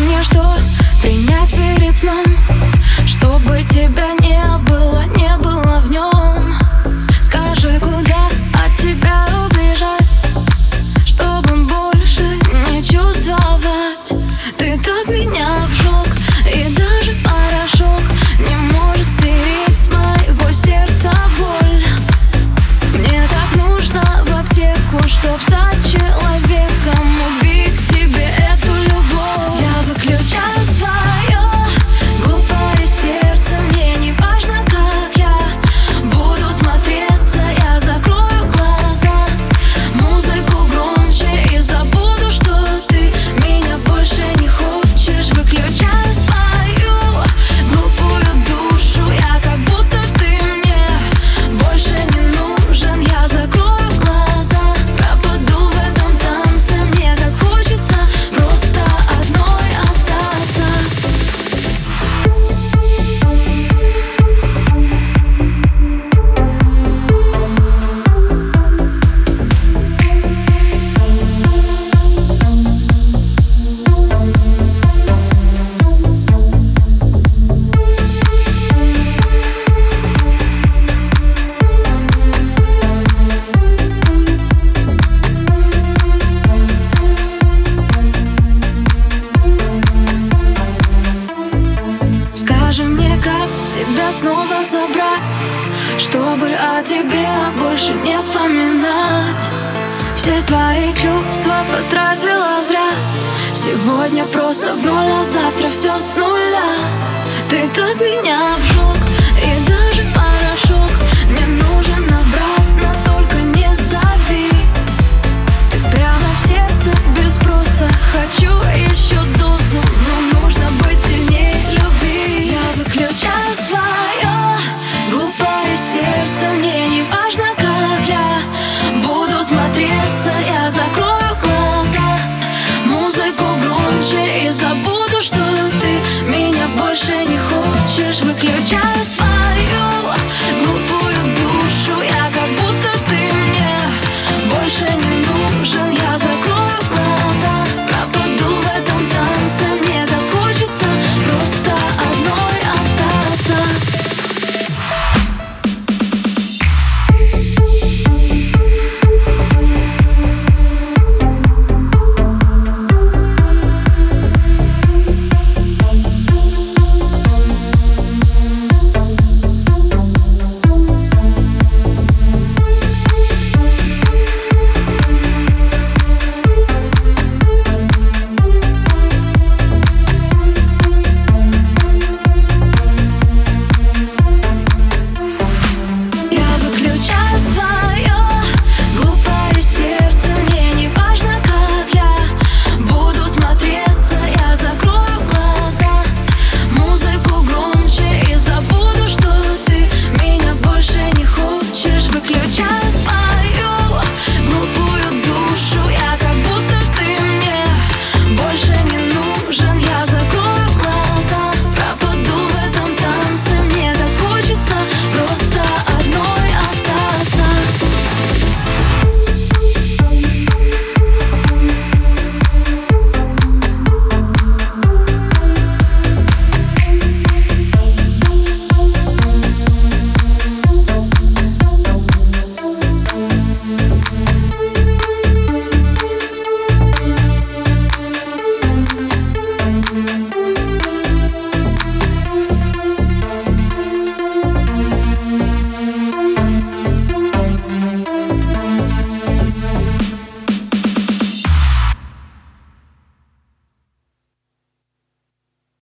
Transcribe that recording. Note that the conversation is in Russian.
мне что принять перед сном? тебя снова забрать Чтобы о тебе больше не вспоминать. Все свои чувства потратила зря. Сегодня просто в ноль, а завтра все с нуля. Ты так меня в